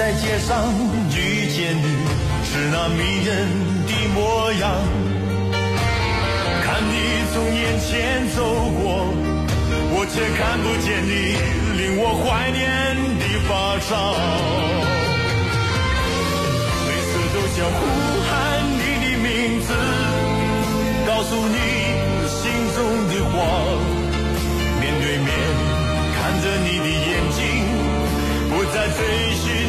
在街上遇见你，是那迷人的模样。看你从眼前走过，我却看不见你令我怀念的发梢。每次都想呼喊你的名字，告诉你心中的话。面对面看着你的眼睛，不再追寻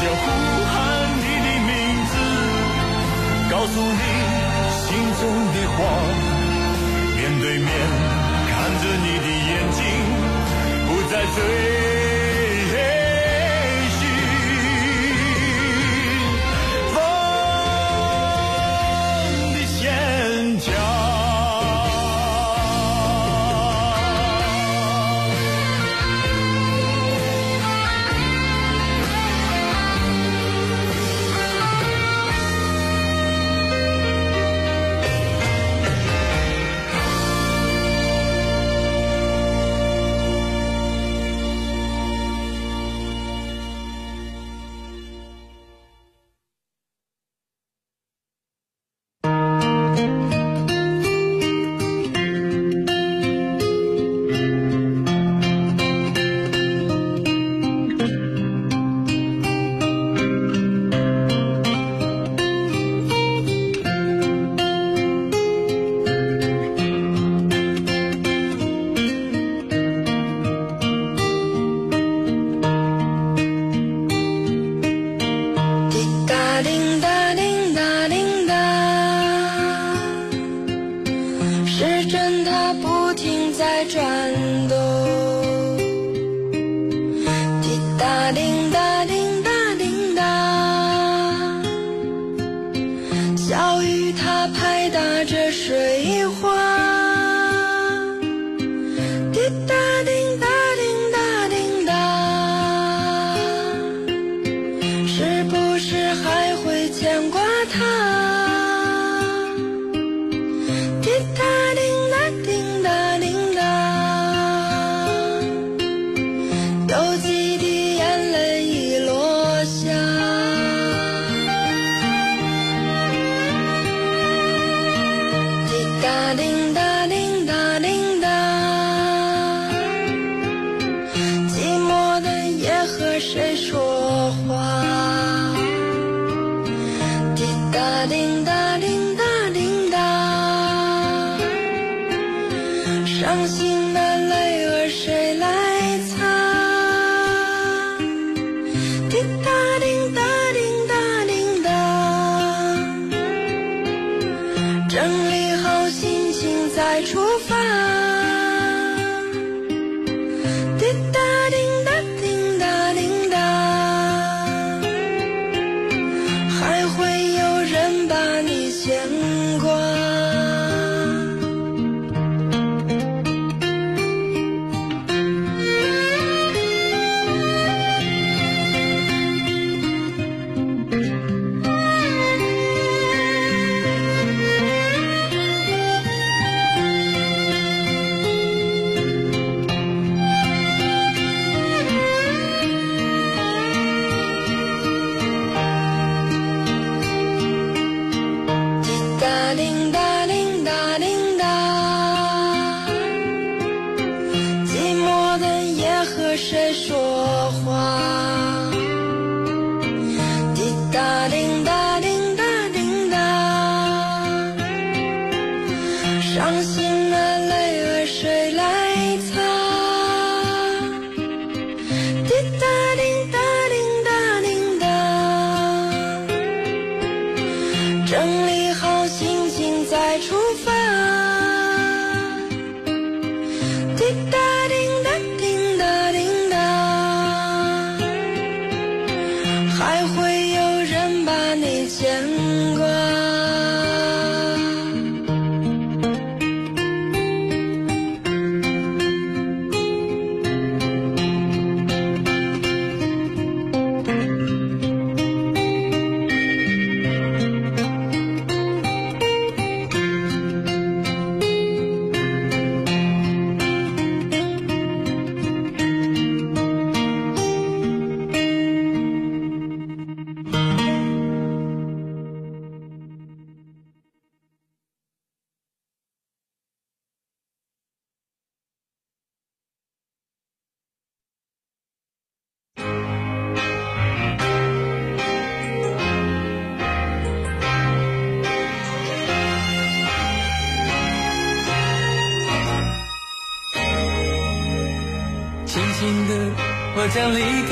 想呼喊你的名字，告诉你心中的话。面对面看着你的眼睛，不再追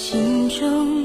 心中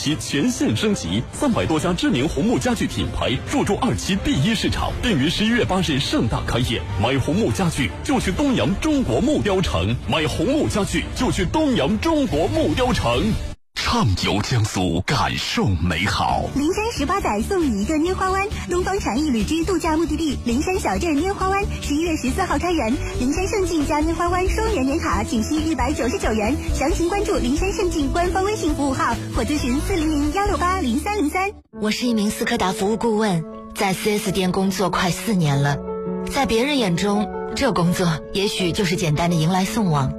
期全线升级，三百多家知名红木家具品牌入驻二期第一市场，并于十一月八日盛大开业。买红木家具就去东阳中国木雕城，买红木家具就去东阳中国木雕城。畅游江苏，感受美好。灵山十八载送你一个拈花湾，东方禅意旅居度假目的地灵山小镇拈花湾，十一月十四号开园。灵山胜境加拈花湾双元年卡，仅需一百九十九元。详情关注灵山胜境官方微信服务号或咨询四零零幺六八零三零三。我是一名斯柯达服务顾问，在 4S 店工作快四年了。在别人眼中，这工作也许就是简单的迎来送往。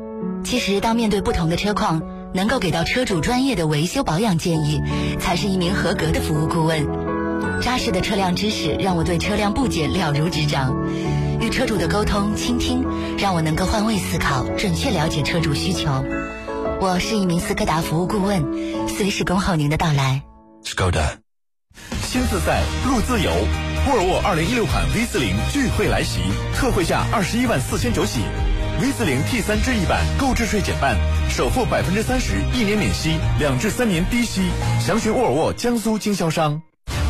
其实，当面对不同的车况，能够给到车主专业的维修保养建议，才是一名合格的服务顾问。扎实的车辆知识让我对车辆部件了如指掌，与车主的沟通倾听，让我能够换位思考，准确了解车主需求。我是一名斯柯达服务顾问，随时恭候您的到来。Skoda，新自在路自由，沃尔沃2016款 V 四零聚会来袭，特惠价二十一万四千九起。V 四零 T 三智逸版购置税减半，首付百分之三十，一年免息，两至三年低息。详询沃尔沃江苏经销商。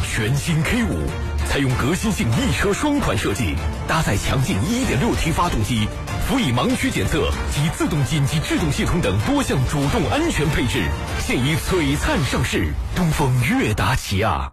全新 K 五采用革新性一车双款设计，搭载强劲 1.6T 发动机，辅以盲区检测及自动紧急制动系统等多项主动安全配置，现已璀璨上市。东风悦达起亚。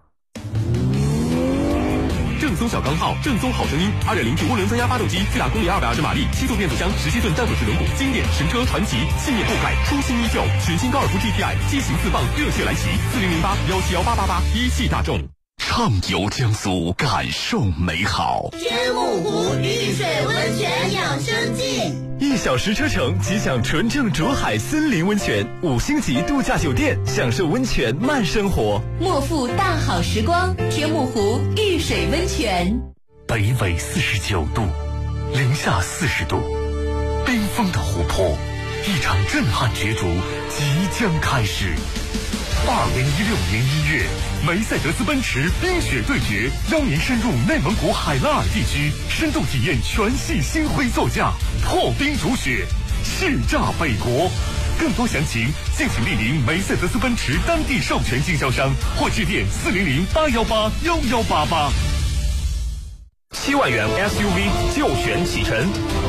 正宗小钢炮，正宗好声音。二点零 T 涡轮增压发动机，最大功率二百二十马力，七速变速箱，十七寸战斗式轮毂，经典神车传奇，信念不改，初心依旧。全新高尔夫 GTI 激情四放，热血来袭。四零零八幺七幺八八八，一汽大众。畅游江苏，感受美好。天目湖玉水温泉养生记，一小时车程即享纯正竹海森林温泉，五星级度假酒店，享受温泉慢生活。莫负大好时光，天目湖遇水温泉。北纬四十九度，零下四十度，冰封的湖泊，一场震撼角逐即将开始。二零一六年一月，梅赛德斯奔驰冰雪对决，邀您深入内蒙古海拉尔地区，深度体验全系星辉座驾，破冰逐雪，叱咤北国。更多详情，敬请莅临梅赛德斯奔驰当地授权经销商或致电四零零八幺八幺幺八八。七万元 SUV 就选启辰，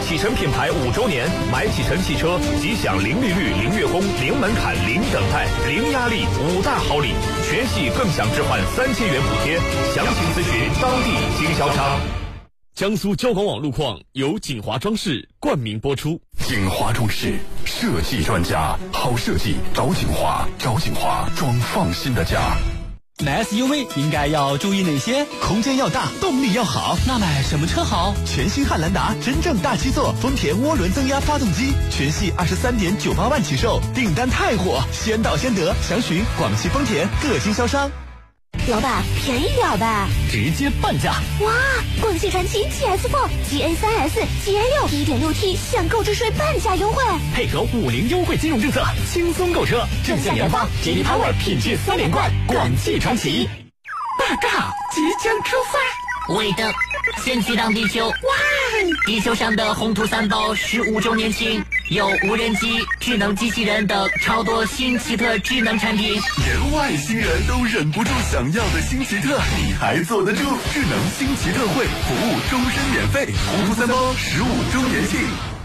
启辰品牌五周年，买启辰汽车即享零利率、零月供、零门槛、零等待、零压力五大好礼，全系更享置换三千元补贴。详情咨询当地经销商。江苏交广网路况由锦华装饰冠名播出。锦华装饰设计专家，好设计找锦华，找锦华装放心的家。买 SUV 应该要注意哪些？空间要大，动力要好。那买什么车好？全新汉兰达，真正大七座，丰田涡轮增压发动机，全系二十三点九八万起售，订单太火，先到先得。详询广汽丰田各经销商。老板，便宜点呗！直接半价！哇，广汽传祺 GS4、GA3S、GA6 一点六 T 享购置税半价优惠，配合五菱优惠金融政策，轻松购车。正向研发吉利 Power 品质三连冠，广汽传祺。报告，即将出发。韦德，先去趟地球！哇！地球上的红土三宝十五周年庆，有无人机、智能机器人等超多新奇特智能产品，连外星人都忍不住想要的新奇特，你还坐得住？智能新奇特会，服务终身免费。糊涂三包十五周年庆。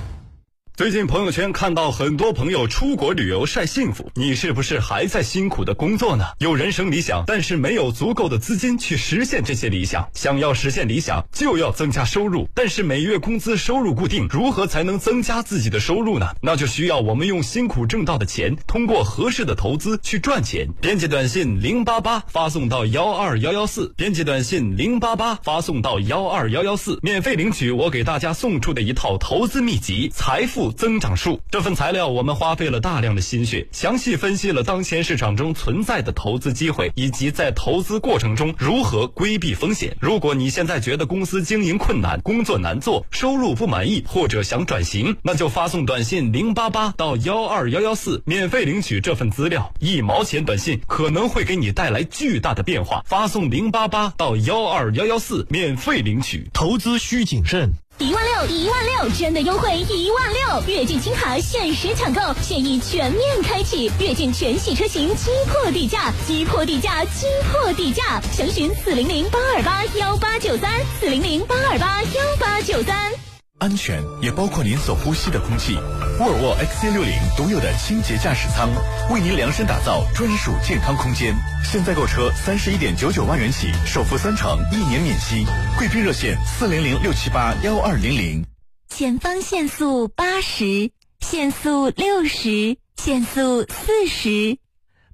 最近朋友圈看到很多朋友出国旅游晒幸福，你是不是还在辛苦的工作呢？有人生理想，但是没有足够的资金去实现这些理想。想要实现理想，就要增加收入，但是每月工资收入固定，如何才能增加自己的收入呢？那就需要我们用辛苦挣到的钱，通过合适的投资去赚钱。编辑短信零八八发送到幺二幺幺四，编辑短信零八八发送到幺二幺幺四，免费领取我给大家送出的一套投资秘籍《财富》。增长数这份材料，我们花费了大量的心血，详细分析了当前市场中存在的投资机会，以及在投资过程中如何规避风险。如果你现在觉得公司经营困难、工作难做、收入不满意，或者想转型，那就发送短信零八八到幺二幺幺四，免费领取这份资料。一毛钱短信可能会给你带来巨大的变化。发送零八八到幺二幺幺四，免费领取。投资需谨慎。一万六，一万六，真的优惠一万六！跃进轻卡限时抢购，现已全面开启，跃进全系车型击破底价，击破底价，击破底价！详询四零零八二八幺八九三，四零零八二八幺八九三。安全也包括您所呼吸的空气。沃尔沃 XC60 独有的清洁驾驶舱，为您量身打造专属健康空间。现在购车三十一点九九万元起，首付三成，一年免息。贵宾热线四零零六七八幺二零零。前方限速八十，限速六十，限速四十。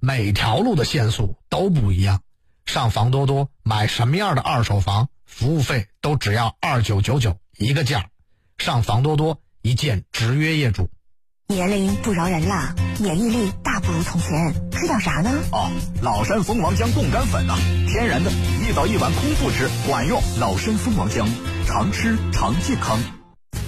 每条路的限速都不一样。上房多多买什么样的二手房，服务费都只要二九九九一个价。上房多多，一键直约业主。年龄不饶人啦，免疫力大不如从前，吃点啥呢？哦，老山蜂王浆冻干粉呐、天然的，一早一晚空腹吃，管用。老山蜂王浆，常吃常健康。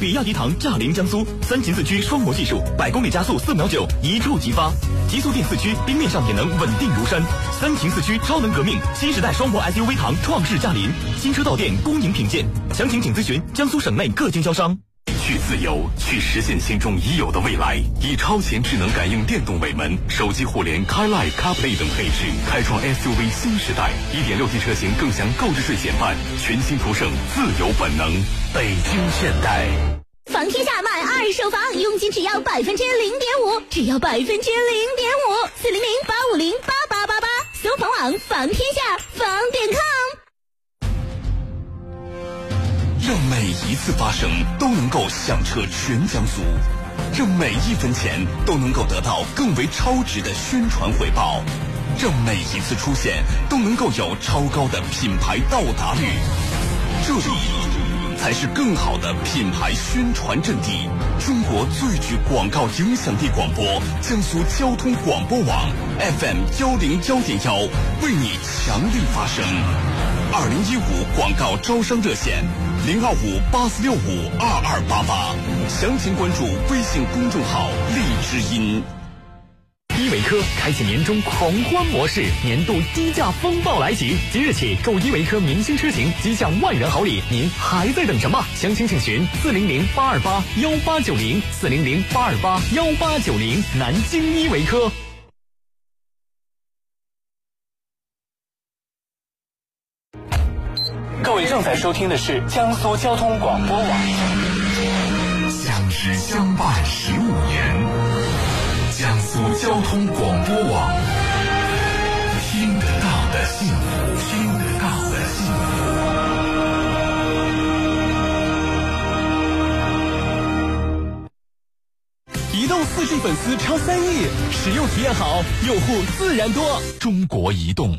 比亚迪唐驾临江苏，三擎四驱双模技术，百公里加速四秒九，一触即发。极速电四驱，冰面上也能稳定如山。三擎四驱超能革命，新时代双模 SUV 唐创世驾临，新车到店恭迎品鉴。详情请咨询江苏省内各经销商。去自由，去实现心中已有的未来。以超前智能感应电动尾门、手机互联、CarLife、CarPlay 等配置，开创 SUV 新时代。1.6T 车型更享购置税减半，全新途胜自由本能。北京现代。房天下买二手房，佣金只要百分之零点五，只要百分之零点五，四零零八五零八八八八，搜房网房天下房点 com。让每一次发生都能够响彻全江苏，让每一分钱都能够得到更为超值的宣传回报，让每一次出现都能够有超高的品牌到达率。这里才是更好的品牌宣传阵地。中国最具广告影响力广播，江苏交通广播网 FM 幺零幺点幺，为你强力发声。二零一五广告招商热线零二五八四六五二二八八，详情关注微信公众号“荔枝音”。依维柯开启年终狂欢模式，年度低价风暴来袭！即日起购依维柯明星车型即享万元好礼，您还在等什么？详情请询四零零八二八幺八九零四零零八二八幺八九零南京依维柯。收听的是江苏交通广播网。相知相伴十五年，江苏交通广播网，听得到的幸福，听得到的幸福。移动四 G 粉丝超三亿，使用体验好，用户自然多。中国移动。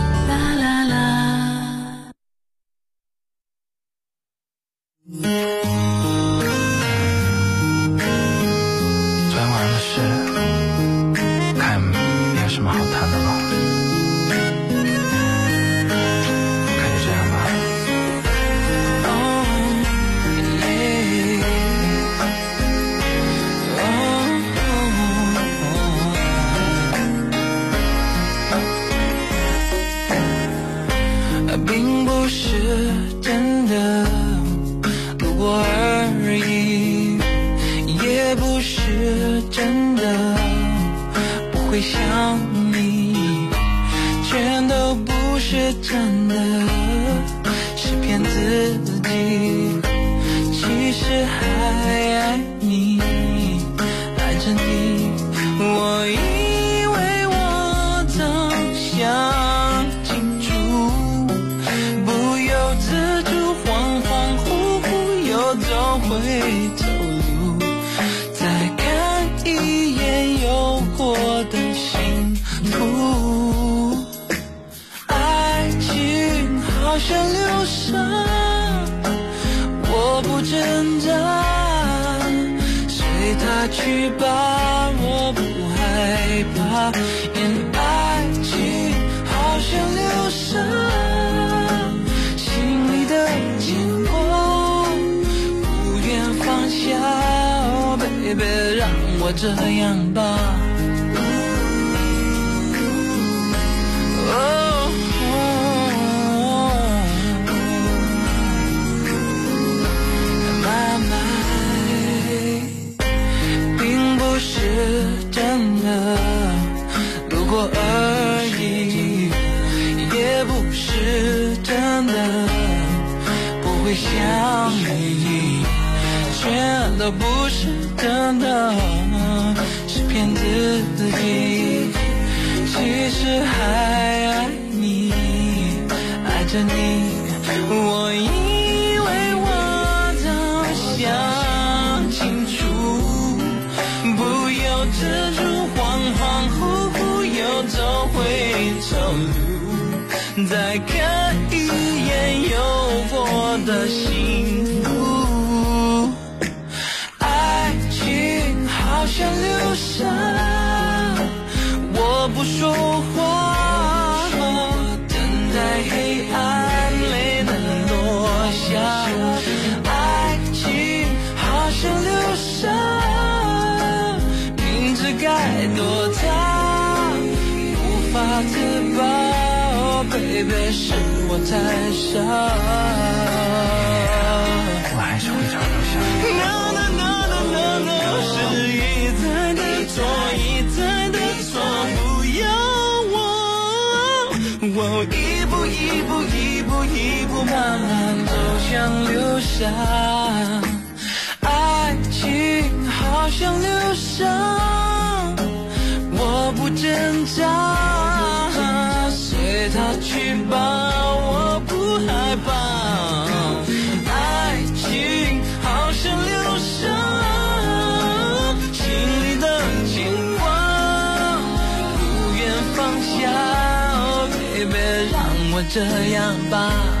the. 太傻。我还是会找到下你。No no no no no no，是一再的错，一再的错，不要我，我一步一步一步一步慢慢走向流沙。好像流沙，我不挣扎，随它去吧。这样吧。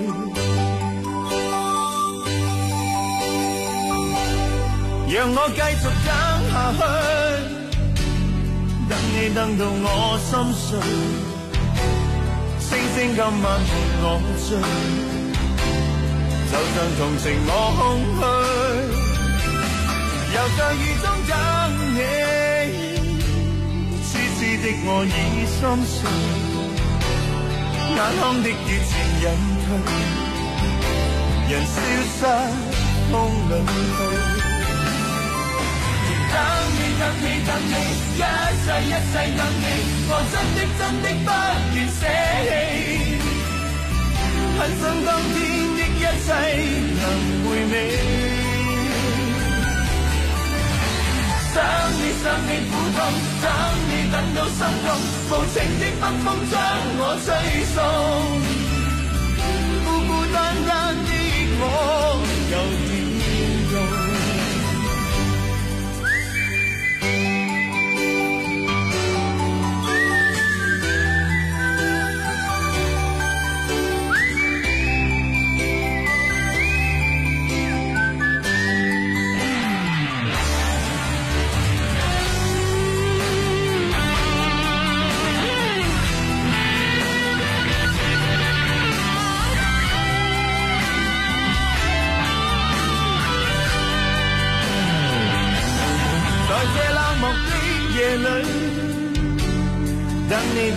让我继续等下去，等你等到我心碎，星星今晚陪我醉，就像同情我空虚，又在雨中等你，痴痴的我已心碎，眼眶的热情隐退，人消失风里去。等你，等你，等你，一世一世等你，我真的真的不愿舍弃，很想當天的一切能回味。想你，想你苦痛，等你等到心痛，无情的北风将我吹送，孤孤单单的我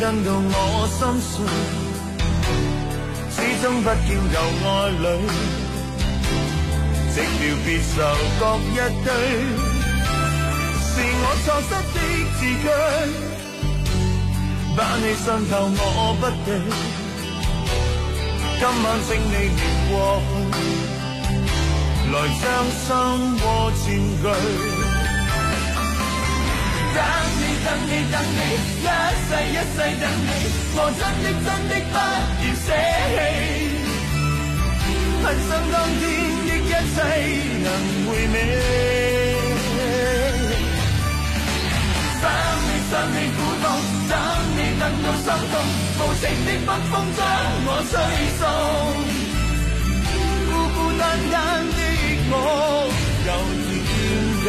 等到我心碎，始終不見舊愛侶，寂寥別愁各一堆，是我錯失的字句，把你傷透我不对，今晚請你念過去，來將心窩佔據。等你，等你，等你，一世一世等你，我真的真的不要舍弃，很想当天的一切能回味。想你，想你苦痛，等你等到心痛，无情的北風將我吹送，孤孤單單的我又點用？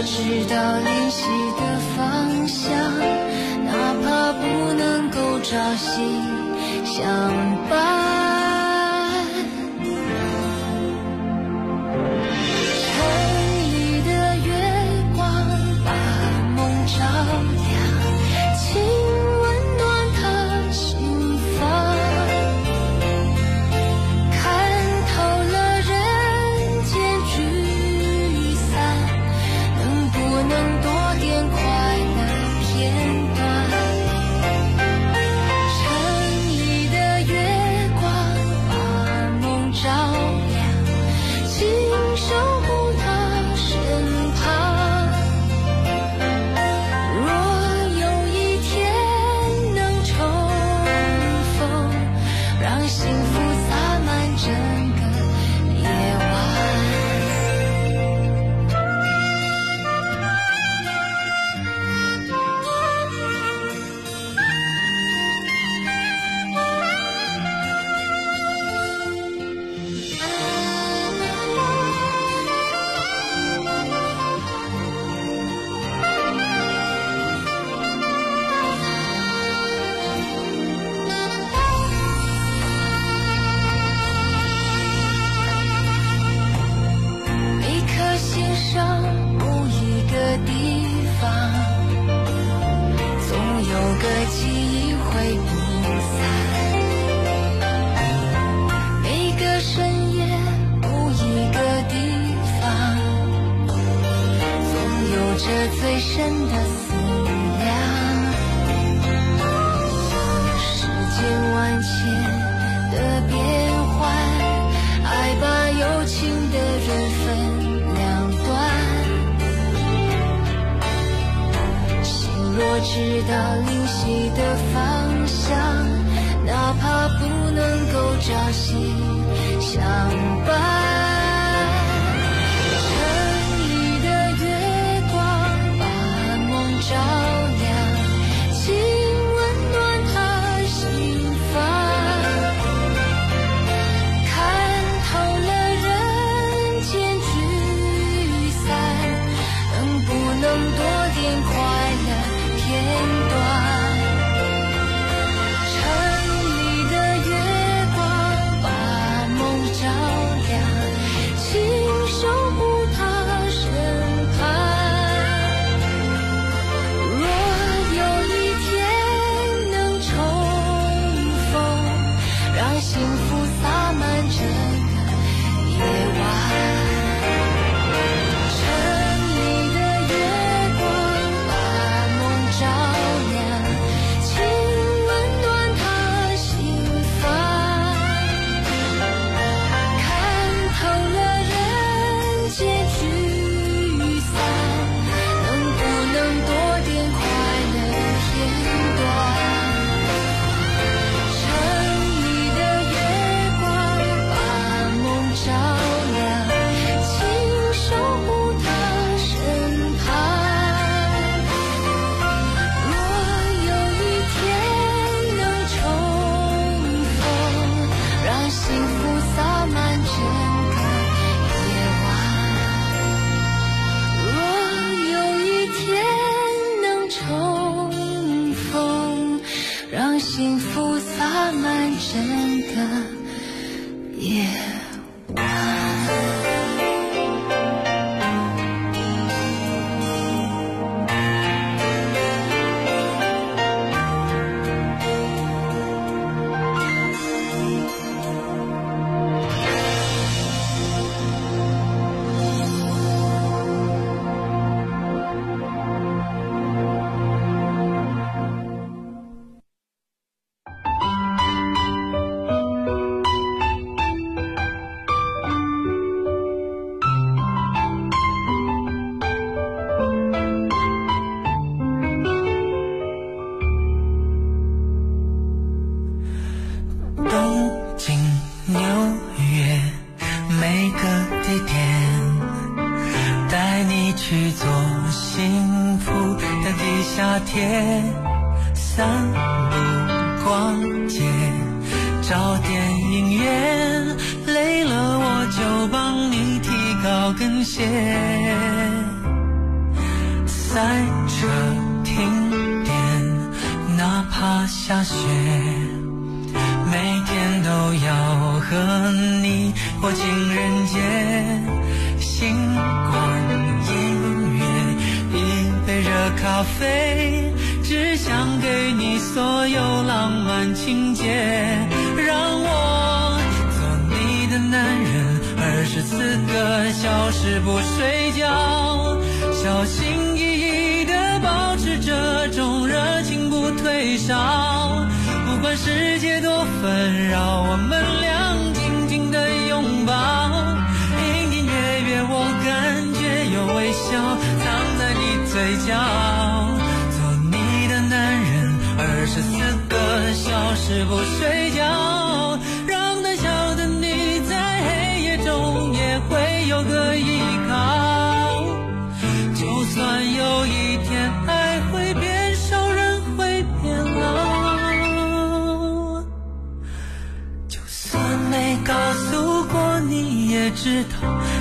我知道联系的方向，哪怕不能够朝夕相伴。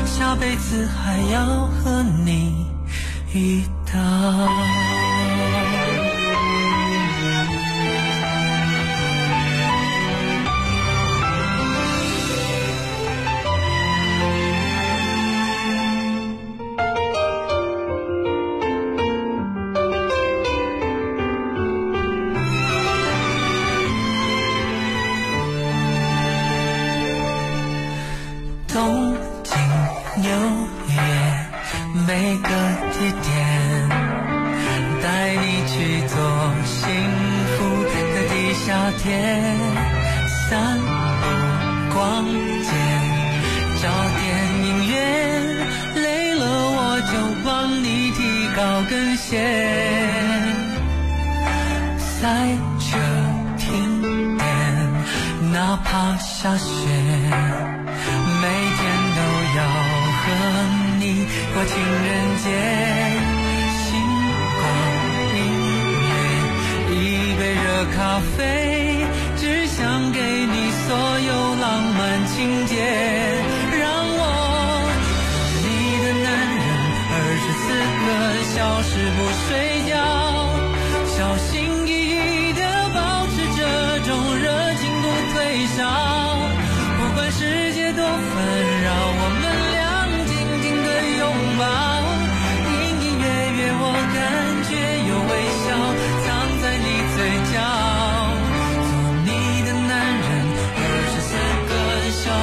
下辈子还要和你遇到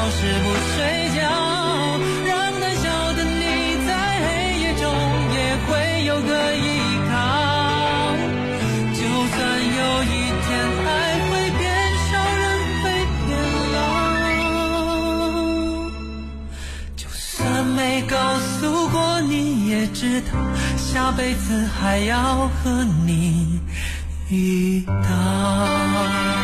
就是不睡觉，让胆小的你，在黑夜中也会有个依靠。就算有一天，爱会变少，人会变老，就算没告诉过你，也知道，下辈子还要和你遇到。